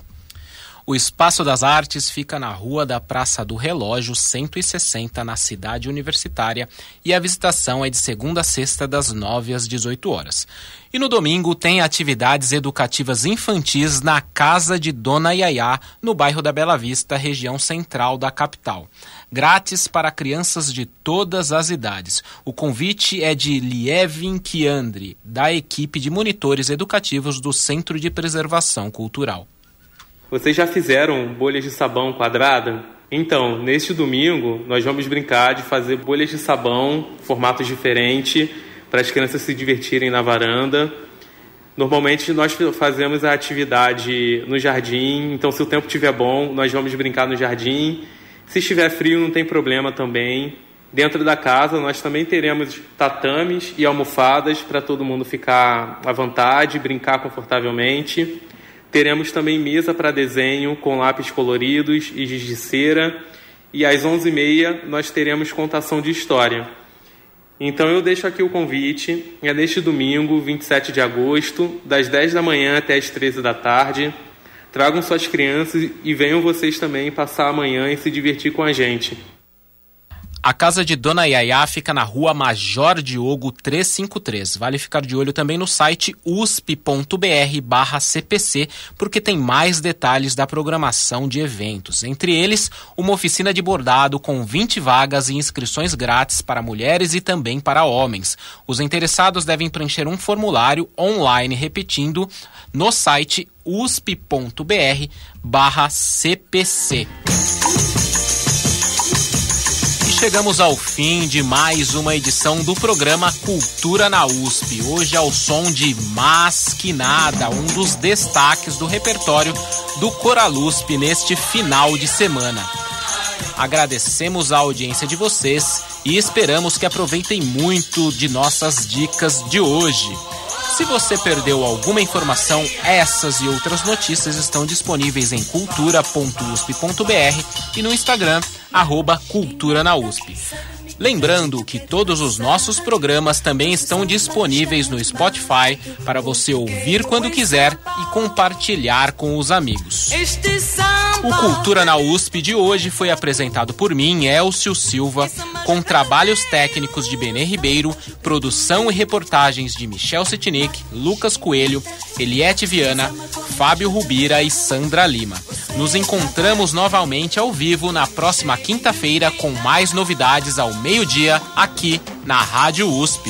O Espaço das Artes fica na Rua da Praça do Relógio 160, na cidade universitária, e a visitação é de segunda a sexta, das 9 às 18 horas. E no domingo tem atividades educativas infantis na Casa de Dona Yaya, no bairro da Bela Vista, região central da capital. Grátis para crianças de todas as idades. O convite é de Lievin Kiandri, da equipe de monitores educativos do Centro de Preservação Cultural. Vocês já fizeram bolhas de sabão quadrada? Então, neste domingo, nós vamos brincar de fazer bolhas de sabão, formatos diferentes, para as crianças se divertirem na varanda. Normalmente nós fazemos a atividade no jardim, então se o tempo estiver bom, nós vamos brincar no jardim. Se estiver frio, não tem problema também. Dentro da casa, nós também teremos tatames e almofadas para todo mundo ficar à vontade, brincar confortavelmente. Teremos também mesa para desenho com lápis coloridos e giz de cera. E às 11h30 nós teremos contação de história. Então eu deixo aqui o convite. É neste domingo, 27 de agosto, das 10 da manhã até as 13 da tarde. Tragam suas crianças e venham vocês também passar amanhã e se divertir com a gente. A casa de Dona Yaya fica na rua Major Diogo 353. Vale ficar de olho também no site usp.br/cpc, porque tem mais detalhes da programação de eventos. Entre eles, uma oficina de bordado com 20 vagas e inscrições grátis para mulheres e também para homens. Os interessados devem preencher um formulário online, repetindo, no site usp.br/cpc chegamos ao fim de mais uma edição do programa Cultura na USP. Hoje ao som de Mas Que Nada, um dos destaques do repertório do Coralusp neste final de semana. Agradecemos a audiência de vocês e esperamos que aproveitem muito de nossas dicas de hoje. Se você perdeu alguma informação, essas e outras notícias estão disponíveis em cultura.usp.br e no Instagram, arroba Cultura na USP. Lembrando que todos os nossos programas também estão disponíveis no Spotify para você ouvir quando quiser e compartilhar com os amigos. O Cultura na USP de hoje foi apresentado por mim, Elcio Silva, com trabalhos técnicos de Benê Ribeiro, produção e reportagens de Michel Setinic, Lucas Coelho, Eliette Viana, Fábio Rubira e Sandra Lima. Nos encontramos novamente ao vivo na próxima quinta-feira com mais novidades ao meio-dia aqui na Rádio USP.